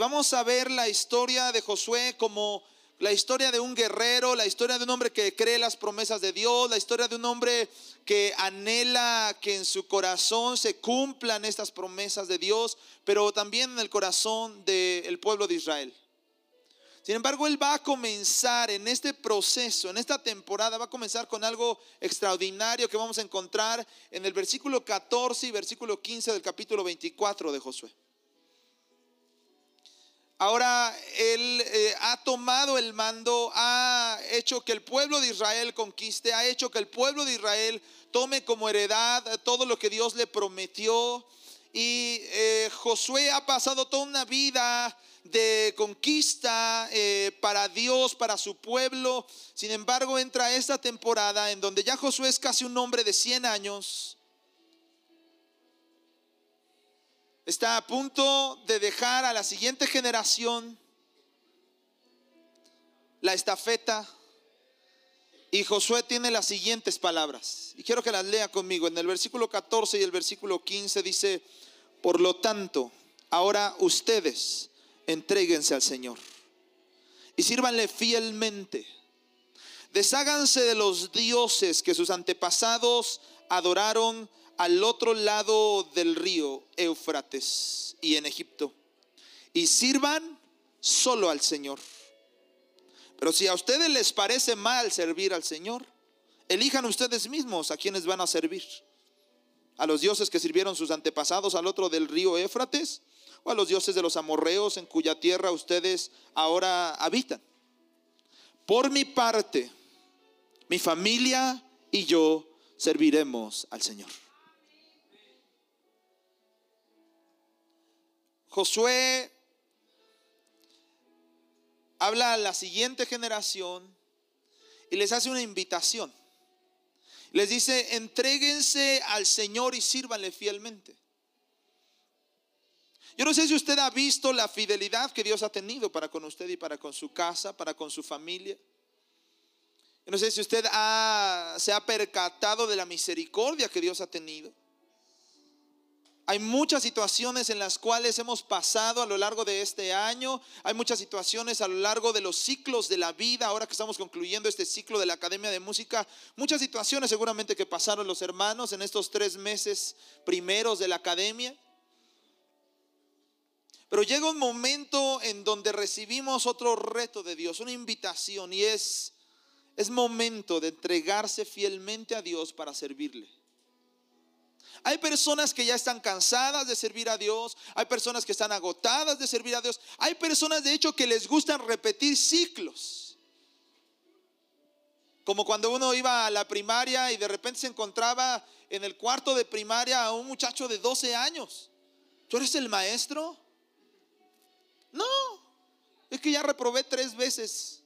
vamos a ver la historia de Josué como la historia de un guerrero, la historia de un hombre que cree las promesas de Dios, la historia de un hombre que anhela que en su corazón se cumplan estas promesas de Dios, pero también en el corazón del pueblo de Israel. Sin embargo, Él va a comenzar en este proceso, en esta temporada, va a comenzar con algo extraordinario que vamos a encontrar en el versículo 14 y versículo 15 del capítulo 24 de Josué. Ahora Él eh, ha tomado el mando, ha hecho que el pueblo de Israel conquiste, ha hecho que el pueblo de Israel tome como heredad todo lo que Dios le prometió. Y eh, Josué ha pasado toda una vida de conquista eh, para Dios, para su pueblo. Sin embargo, entra esta temporada en donde ya Josué es casi un hombre de 100 años. Está a punto de dejar a la siguiente generación la estafeta. Y Josué tiene las siguientes palabras. Y quiero que las lea conmigo. En el versículo 14 y el versículo 15 dice, por lo tanto, ahora ustedes entréguense al Señor y sírvanle fielmente. Desháganse de los dioses que sus antepasados adoraron al otro lado del río Éufrates y en Egipto. Y sirvan solo al Señor. Pero si a ustedes les parece mal servir al Señor, elijan ustedes mismos a quienes van a servir. A los dioses que sirvieron sus antepasados al otro del río Éufrates o a los dioses de los amorreos en cuya tierra ustedes ahora habitan. Por mi parte, mi familia y yo serviremos al Señor. Josué habla a la siguiente generación y les hace una invitación. Les dice, entréguense al Señor y sírvanle fielmente. Yo no sé si usted ha visto la fidelidad que Dios ha tenido para con usted y para con su casa, para con su familia. Yo no sé si usted se ha percatado de la misericordia que Dios ha tenido. Hay muchas situaciones en las cuales hemos pasado a lo largo de este año. Hay muchas situaciones a lo largo de los ciclos de la vida. Ahora que estamos concluyendo este ciclo de la Academia de Música, muchas situaciones seguramente que pasaron los hermanos en estos tres meses primeros de la Academia. Pero llega un momento en donde recibimos otro reto de Dios, una invitación, y es, es momento de entregarse fielmente a Dios para servirle. Hay personas que ya están cansadas de servir a Dios, hay personas que están agotadas de servir a Dios, hay personas de hecho que les gustan repetir ciclos. Como cuando uno iba a la primaria y de repente se encontraba en el cuarto de primaria a un muchacho de 12 años. ¿Tú eres el maestro? No, es que ya reprobé tres veces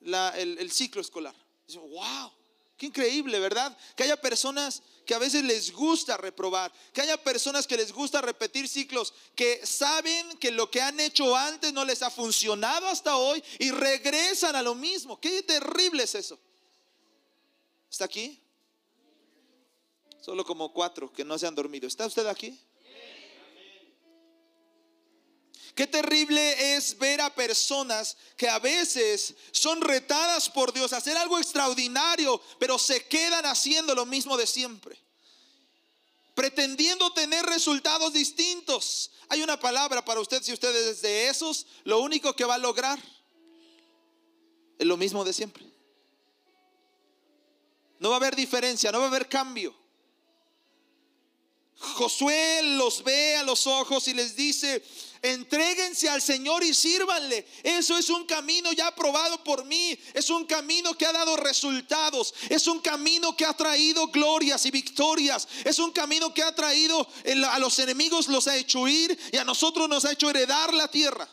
el, ciclo escolar. wow, qué increíble, ¿verdad? Que haya personas que a veces les gusta reprobar, que haya personas que les gusta repetir ciclos, que saben que lo que han hecho antes no les ha funcionado hasta hoy y regresan a lo mismo. Qué terrible es eso. ¿Está aquí? Solo como cuatro que no se han dormido. ¿Está usted aquí? Qué terrible es ver a personas que a veces son retadas por Dios a hacer algo extraordinario, pero se quedan haciendo lo mismo de siempre. Pretendiendo tener resultados distintos. Hay una palabra para usted, si usted es de esos, lo único que va a lograr es lo mismo de siempre. No va a haber diferencia, no va a haber cambio. Josué los ve a los ojos y les dice, entréguense al Señor y sírvanle. Eso es un camino ya aprobado por mí. Es un camino que ha dado resultados. Es un camino que ha traído glorias y victorias. Es un camino que ha traído a los enemigos, los ha hecho ir y a nosotros nos ha hecho heredar la tierra.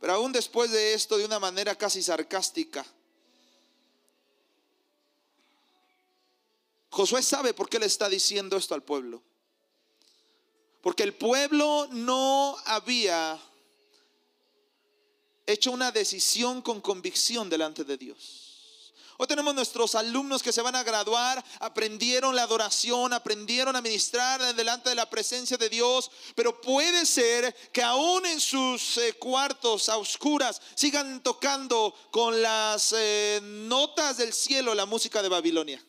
Pero aún después de esto, de una manera casi sarcástica, Josué sabe por qué le está diciendo esto al pueblo. Porque el pueblo no había hecho una decisión con convicción delante de Dios. Hoy tenemos nuestros alumnos que se van a graduar, aprendieron la adoración, aprendieron a ministrar delante de la presencia de Dios, pero puede ser que aún en sus eh, cuartos a oscuras sigan tocando con las eh, notas del cielo la música de Babilonia.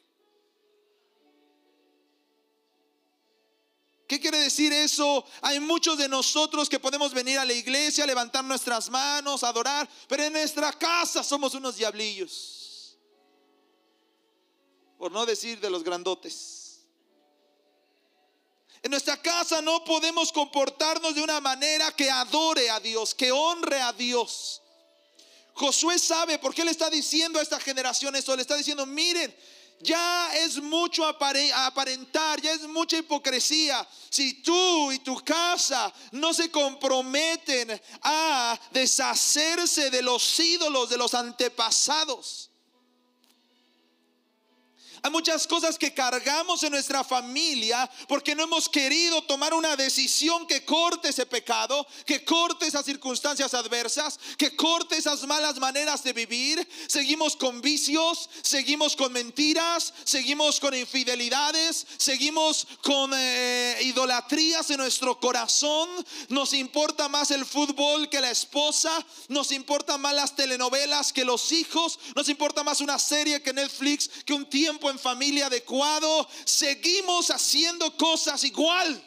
¿Qué quiere decir eso? Hay muchos de nosotros que podemos venir a la iglesia, levantar nuestras manos, adorar, pero en nuestra casa somos unos diablillos. Por no decir de los grandotes. En nuestra casa no podemos comportarnos de una manera que adore a Dios, que honre a Dios. Josué sabe por qué le está diciendo a esta generación esto. Le está diciendo, miren, ya es mucho aparentar, ya es mucha hipocresía. Si tú y tu casa no se comprometen a deshacerse de los ídolos de los antepasados. Hay muchas cosas que cargamos en nuestra familia porque no hemos querido tomar una decisión que corte ese pecado, que corte esas circunstancias adversas, que corte esas malas maneras de vivir. Seguimos con vicios, seguimos con mentiras, seguimos con infidelidades, seguimos con eh, idolatrías en nuestro corazón. Nos importa más el fútbol que la esposa, nos importa más las telenovelas que los hijos, nos importa más una serie que Netflix que un tiempo en familia adecuado, seguimos haciendo cosas igual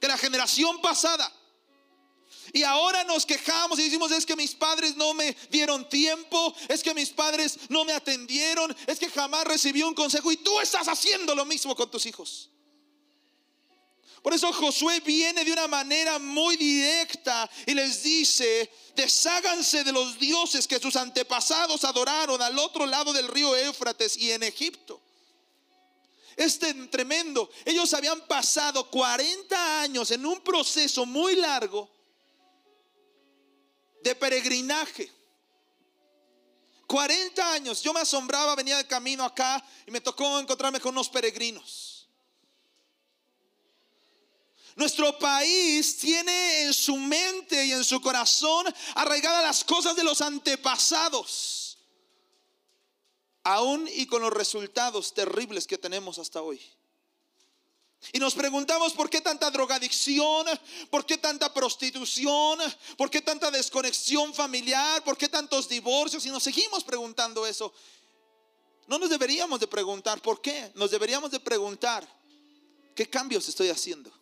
que la generación pasada. Y ahora nos quejamos y decimos, es que mis padres no me dieron tiempo, es que mis padres no me atendieron, es que jamás recibí un consejo y tú estás haciendo lo mismo con tus hijos. Por eso Josué viene de una manera muy directa y les dice, desháganse de los dioses que sus antepasados adoraron al otro lado del río Éufrates y en Egipto. Este tremendo. Ellos habían pasado 40 años en un proceso muy largo de peregrinaje. 40 años. Yo me asombraba, venía de camino acá y me tocó encontrarme con unos peregrinos. Nuestro país tiene en su mente y en su corazón arraigadas las cosas de los antepasados aún y con los resultados terribles que tenemos hasta hoy. Y nos preguntamos por qué tanta drogadicción, por qué tanta prostitución, por qué tanta desconexión familiar, por qué tantos divorcios. Y nos seguimos preguntando eso. No nos deberíamos de preguntar por qué, nos deberíamos de preguntar qué cambios estoy haciendo.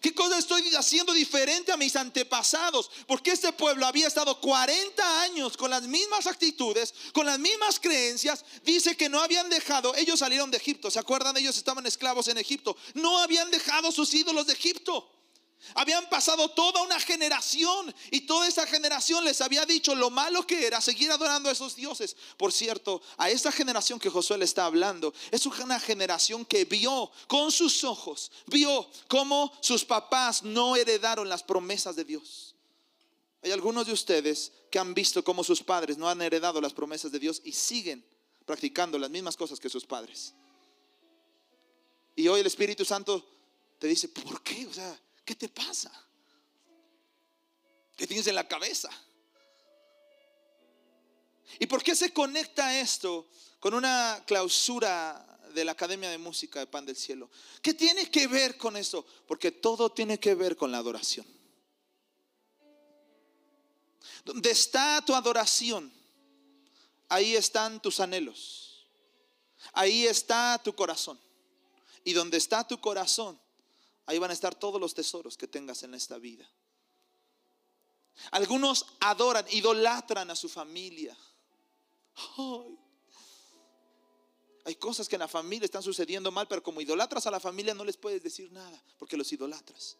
¿Qué cosa estoy haciendo diferente a mis antepasados? Porque este pueblo había estado 40 años con las mismas actitudes, con las mismas creencias. Dice que no habían dejado, ellos salieron de Egipto, ¿se acuerdan? Ellos estaban esclavos en Egipto. No habían dejado sus ídolos de Egipto. Habían pasado toda una generación y toda esa generación les había dicho lo malo que era seguir adorando a esos dioses. Por cierto, a esta generación que Josué le está hablando, es una generación que vio con sus ojos, vio cómo sus papás no heredaron las promesas de Dios. Hay algunos de ustedes que han visto cómo sus padres no han heredado las promesas de Dios y siguen practicando las mismas cosas que sus padres. Y hoy el Espíritu Santo te dice, ¿por qué? O sea, ¿Qué te pasa? ¿Qué tienes en la cabeza? ¿Y por qué se conecta esto con una clausura de la Academia de Música de Pan del Cielo? ¿Qué tiene que ver con esto? Porque todo tiene que ver con la adoración. Donde está tu adoración, ahí están tus anhelos. Ahí está tu corazón. Y donde está tu corazón, Ahí van a estar todos los tesoros que tengas en esta vida. Algunos adoran, idolatran a su familia. Hay cosas que en la familia están sucediendo mal, pero como idolatras a la familia no les puedes decir nada, porque los idolatras.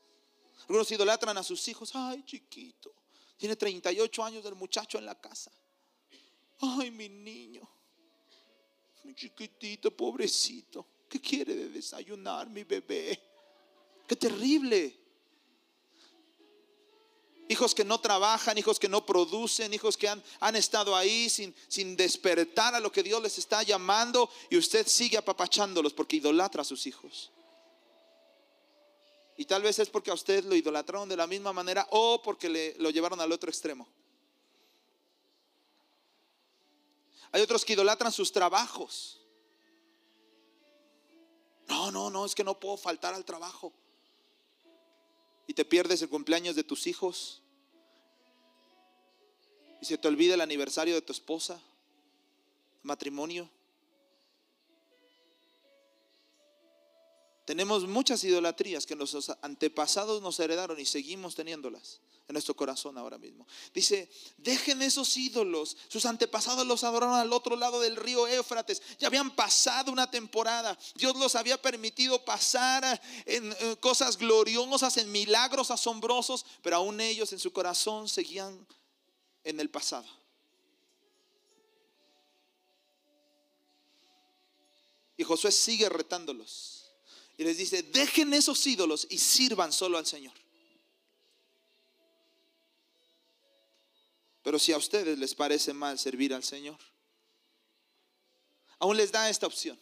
Algunos idolatran a sus hijos. Ay, chiquito, tiene 38 años del muchacho en la casa. Ay, mi niño, mi chiquitito, pobrecito, ¿qué quiere de desayunar mi bebé? Qué terrible. Hijos que no trabajan, hijos que no producen, hijos que han, han estado ahí sin, sin despertar a lo que Dios les está llamando y usted sigue apapachándolos porque idolatra a sus hijos. Y tal vez es porque a usted lo idolatraron de la misma manera o porque le, lo llevaron al otro extremo. Hay otros que idolatran sus trabajos. No, no, no, es que no puedo faltar al trabajo. Y te pierdes el cumpleaños de tus hijos. Y se te olvida el aniversario de tu esposa, matrimonio. Tenemos muchas idolatrías que nuestros antepasados nos heredaron y seguimos teniéndolas en nuestro corazón ahora mismo. Dice, dejen esos ídolos. Sus antepasados los adoraron al otro lado del río Éufrates. Ya habían pasado una temporada. Dios los había permitido pasar en, cosas gloriosas, en milagros asombrosos, pero aún ellos en su corazón seguían en el pasado. Y Josué sigue retándolos. Y les dice, dejen esos ídolos y sirvan solo al Señor. Pero si a ustedes les parece mal servir al Señor, aún les da esta opción.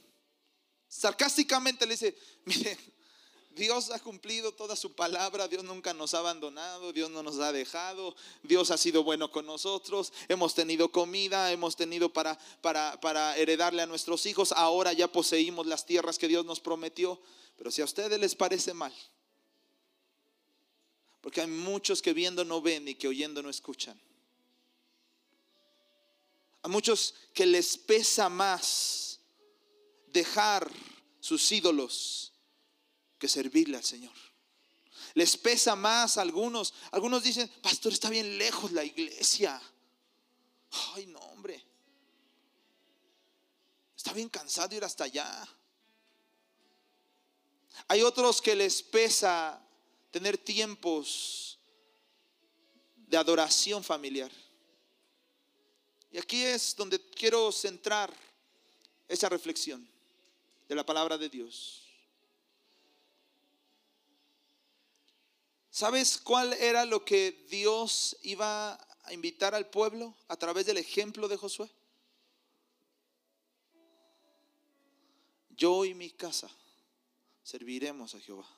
Sarcásticamente le dice, miren, Dios ha cumplido toda su palabra, Dios nunca nos ha abandonado, Dios no nos ha dejado, Dios ha sido bueno con nosotros, hemos tenido comida, hemos tenido para, para, para heredarle a nuestros hijos, ahora ya poseímos las tierras que Dios nos prometió. Pero si a ustedes les parece mal, porque hay muchos que viendo no ven y que oyendo no escuchan. A muchos que les pesa más dejar sus ídolos que servirle al Señor. Les pesa más a algunos. Algunos dicen, pastor, está bien lejos la iglesia. Ay, no, hombre. Está bien cansado ir hasta allá. Hay otros que les pesa tener tiempos de adoración familiar. Y aquí es donde quiero centrar esa reflexión de la palabra de Dios. ¿Sabes cuál era lo que Dios iba a invitar al pueblo a través del ejemplo de Josué? Yo y mi casa serviremos a Jehová.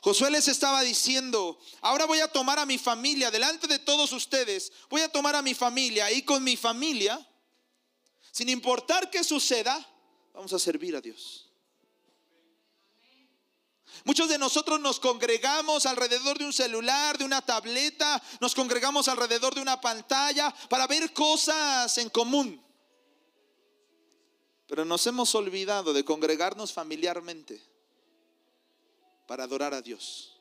Josué les estaba diciendo, ahora voy a tomar a mi familia, delante de todos ustedes, voy a tomar a mi familia y con mi familia, sin importar qué suceda, vamos a servir a Dios. Muchos de nosotros nos congregamos alrededor de un celular, de una tableta, nos congregamos alrededor de una pantalla para ver cosas en común. Pero nos hemos olvidado de congregarnos familiarmente para adorar a Dios.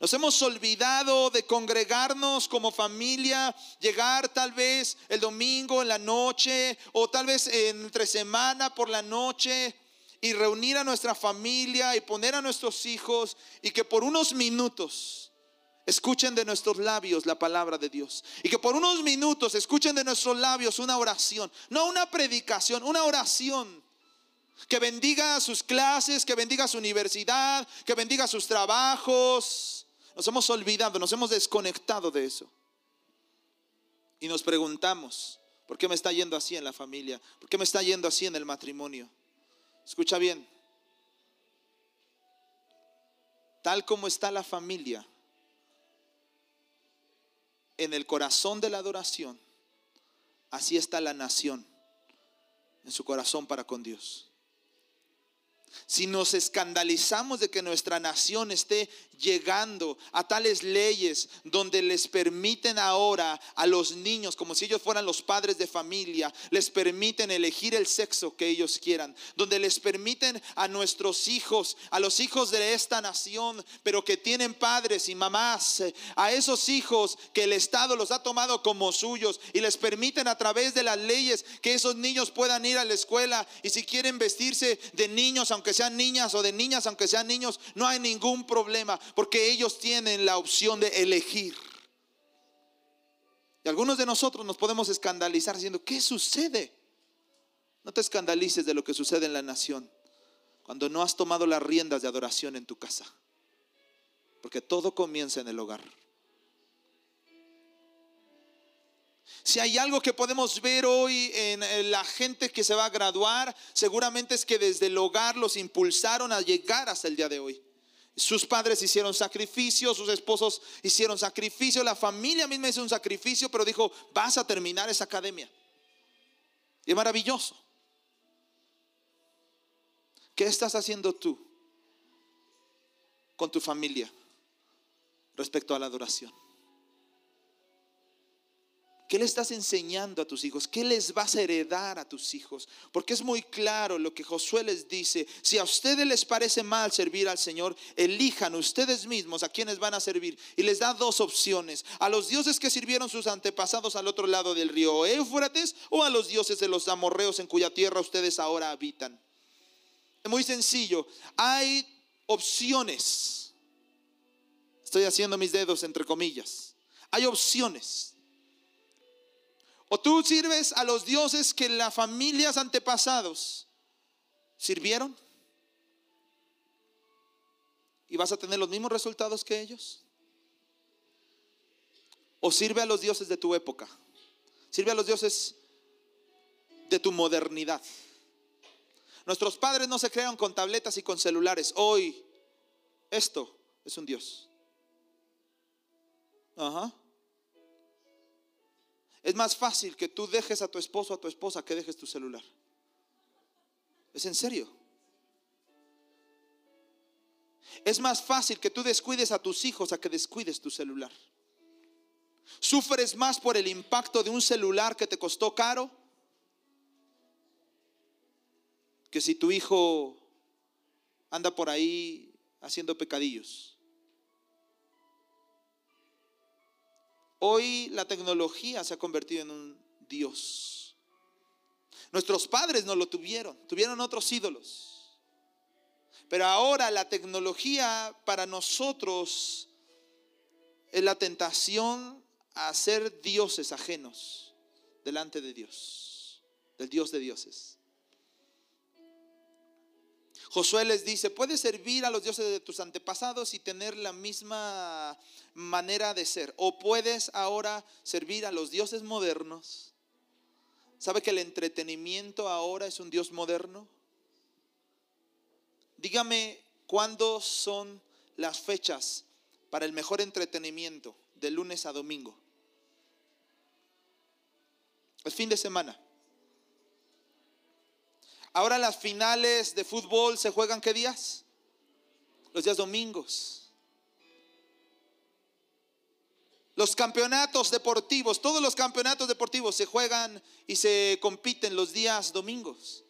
Nos hemos olvidado de congregarnos como familia, llegar tal vez el domingo en la noche o tal vez entre semana por la noche y reunir a nuestra familia y poner a nuestros hijos y que por unos minutos escuchen de nuestros labios la palabra de Dios. Y que por unos minutos escuchen de nuestros labios una oración, no una predicación, una oración. Que bendiga sus clases, que bendiga su universidad, que bendiga sus trabajos. Nos hemos olvidado, nos hemos desconectado de eso. Y nos preguntamos, ¿por qué me está yendo así en la familia? ¿Por qué me está yendo así en el matrimonio? Escucha bien. Tal como está la familia, en el corazón de la adoración, así está la nación en su corazón para con Dios. Si nos escandalizamos de que nuestra nación esté llegando a tales leyes donde les permiten ahora a los niños, como si ellos fueran los padres de familia, les permiten elegir el sexo que ellos quieran, donde les permiten a nuestros hijos, a los hijos de esta nación, pero que tienen padres y mamás, a esos hijos que el Estado los ha tomado como suyos y les permiten a través de las leyes que esos niños puedan ir a la escuela y si quieren vestirse de niños, aunque sean niñas o de niñas, aunque sean niños, no hay ningún problema porque ellos tienen la opción de elegir. Y algunos de nosotros nos podemos escandalizar diciendo, ¿qué sucede? No te escandalices de lo que sucede en la nación cuando no has tomado las riendas de adoración en tu casa. Porque todo comienza en el hogar. Si hay algo que podemos ver hoy en la gente que se va a graduar, seguramente es que desde el hogar los impulsaron a llegar hasta el día de hoy. Sus padres hicieron sacrificio, sus esposos hicieron sacrificio, la familia misma hizo un sacrificio, pero dijo, vas a terminar esa academia. Y es maravilloso. ¿Qué estás haciendo tú con tu familia respecto a la adoración? ¿Qué le estás enseñando a tus hijos? ¿Qué les vas a heredar a tus hijos? Porque es muy claro lo que Josué les dice. Si a ustedes les parece mal servir al Señor, elijan ustedes mismos a quienes van a servir. Y les da dos opciones. A los dioses que sirvieron sus antepasados al otro lado del río Éufrates o a los dioses de los amorreos en cuya tierra ustedes ahora habitan. Es muy sencillo. Hay opciones. Estoy haciendo mis dedos entre comillas. Hay opciones. O tú sirves a los dioses que las familias antepasados sirvieron y vas a tener los mismos resultados que ellos. O sirve a los dioses de tu época. Sirve a los dioses de tu modernidad. Nuestros padres no se crearon con tabletas y con celulares. Hoy esto es un dios. Ajá. Es más fácil que tú dejes a tu esposo o a tu esposa que dejes tu celular. Es en serio. Es más fácil que tú descuides a tus hijos a que descuides tu celular. Sufres más por el impacto de un celular que te costó caro que si tu hijo anda por ahí haciendo pecadillos. Hoy la tecnología se ha convertido en un Dios. Nuestros padres no lo tuvieron, tuvieron otros ídolos. Pero ahora la tecnología para nosotros es la tentación a ser dioses ajenos delante de Dios, del Dios de dioses. Josué les dice, puedes servir a los dioses de tus antepasados y tener la misma manera de ser. O puedes ahora servir a los dioses modernos. ¿Sabe que el entretenimiento ahora es un dios moderno? Dígame cuándo son las fechas para el mejor entretenimiento de lunes a domingo. El fin de semana. Ahora las finales de fútbol se juegan qué días? Los días domingos. Los campeonatos deportivos, todos los campeonatos deportivos se juegan y se compiten los días domingos.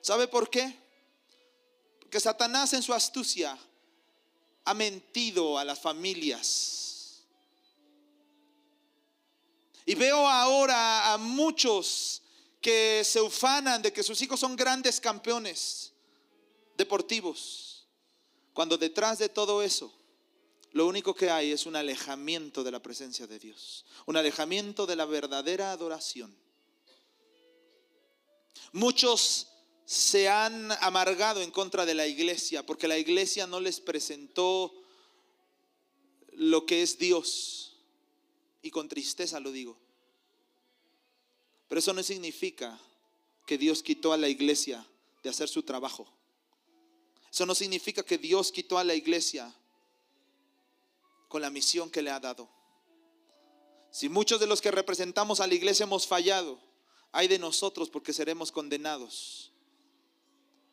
¿Sabe por qué? Porque Satanás en su astucia ha mentido a las familias. Y veo ahora a muchos que se ufanan de que sus hijos son grandes campeones deportivos, cuando detrás de todo eso lo único que hay es un alejamiento de la presencia de Dios, un alejamiento de la verdadera adoración. Muchos se han amargado en contra de la iglesia porque la iglesia no les presentó lo que es Dios. Y con tristeza lo digo. Pero eso no significa que Dios quitó a la iglesia de hacer su trabajo. Eso no significa que Dios quitó a la iglesia con la misión que le ha dado. Si muchos de los que representamos a la iglesia hemos fallado, hay de nosotros porque seremos condenados.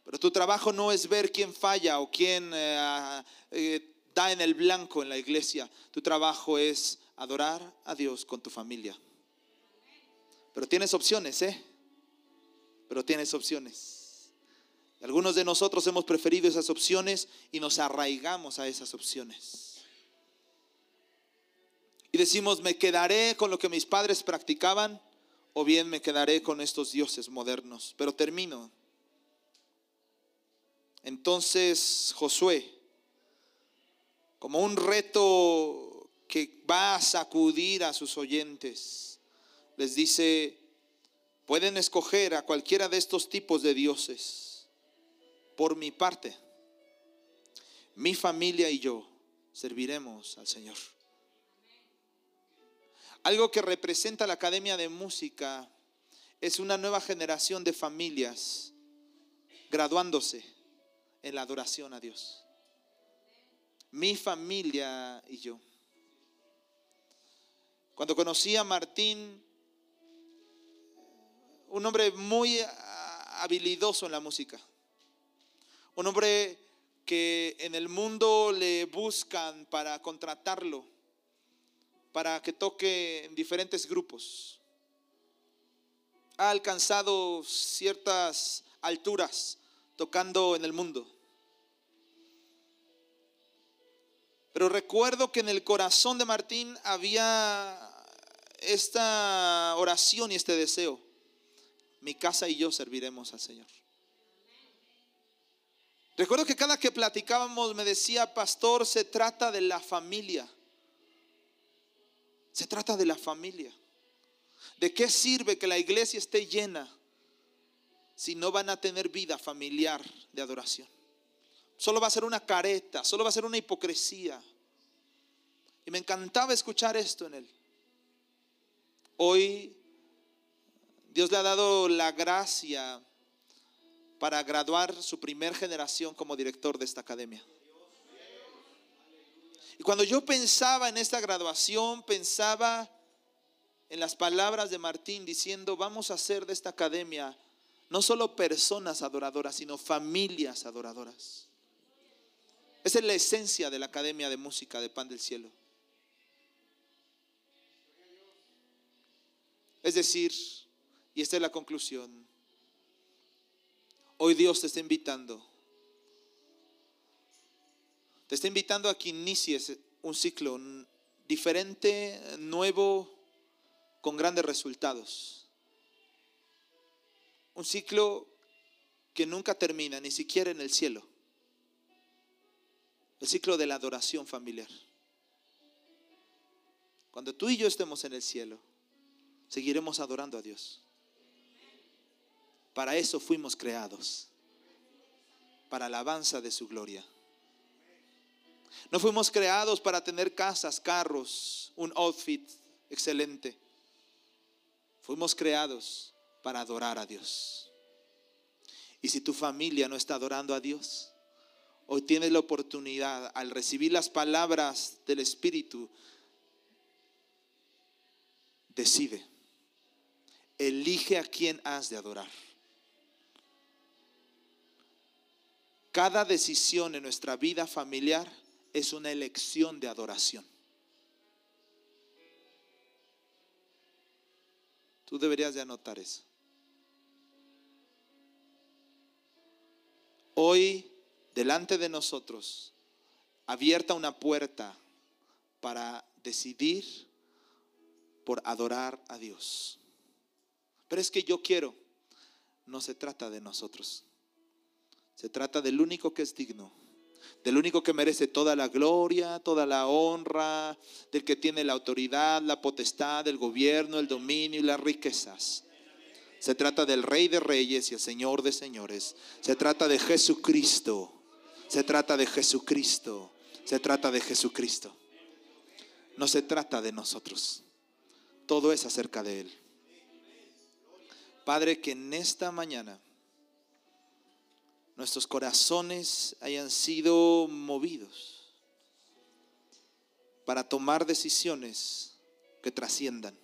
Pero tu trabajo no es ver quién falla o quién eh, eh, da en el blanco en la iglesia. Tu trabajo es adorar a Dios con tu familia. Pero tienes opciones, ¿eh? Pero tienes opciones. Algunos de nosotros hemos preferido esas opciones y nos arraigamos a esas opciones. Y decimos, me quedaré con lo que mis padres practicaban o bien me quedaré con estos dioses modernos. Pero termino. Entonces Josué, como un reto que va a sacudir a sus oyentes, les dice, pueden escoger a cualquiera de estos tipos de dioses. Por mi parte, mi familia y yo serviremos al Señor. Algo que representa la Academia de Música es una nueva generación de familias graduándose en la adoración a Dios. mi familia y yo. Cuando conocí a Martín, un hombre muy habilidoso en la música, un hombre que en el mundo le buscan para contratarlo, para que toque en diferentes grupos. Ha alcanzado ciertas alturas tocando en el mundo. Pero recuerdo que en el corazón de Martín había esta oración y este deseo. Mi casa y yo serviremos al Señor. Recuerdo que cada que platicábamos me decía, pastor, se trata de la familia. Se trata de la familia. ¿De qué sirve que la iglesia esté llena si no van a tener vida familiar de adoración? Solo va a ser una careta, solo va a ser una hipocresía. Y me encantaba escuchar esto en él. Hoy Dios le ha dado la gracia para graduar su primer generación como director de esta academia. Y cuando yo pensaba en esta graduación, pensaba en las palabras de Martín diciendo, vamos a hacer de esta academia no solo personas adoradoras, sino familias adoradoras. Esa es la esencia de la Academia de Música de Pan del Cielo. Es decir, y esta es la conclusión, Hoy Dios te está invitando. Te está invitando a que inicies un ciclo diferente, nuevo, con grandes resultados. Un ciclo que nunca termina, ni siquiera en el cielo. El ciclo de la adoración familiar. Cuando tú y yo estemos en el cielo, seguiremos adorando a Dios. Para eso fuimos creados, para alabanza de su gloria. No fuimos creados para tener casas, carros, un outfit excelente. Fuimos creados para adorar a Dios. Y si tu familia no está adorando a Dios, hoy tienes la oportunidad al recibir las palabras del Espíritu, decide, elige a quien has de adorar. Cada decisión en nuestra vida familiar es una elección de adoración. Tú deberías de anotar eso. Hoy, delante de nosotros, abierta una puerta para decidir por adorar a Dios. Pero es que yo quiero, no se trata de nosotros. Se trata del único que es digno, del único que merece toda la gloria, toda la honra, del que tiene la autoridad, la potestad, el gobierno, el dominio y las riquezas. Se trata del Rey de Reyes y el Señor de Señores. Se trata de Jesucristo. Se trata de Jesucristo. Se trata de Jesucristo. No se trata de nosotros. Todo es acerca de Él. Padre, que en esta mañana nuestros corazones hayan sido movidos para tomar decisiones que trasciendan.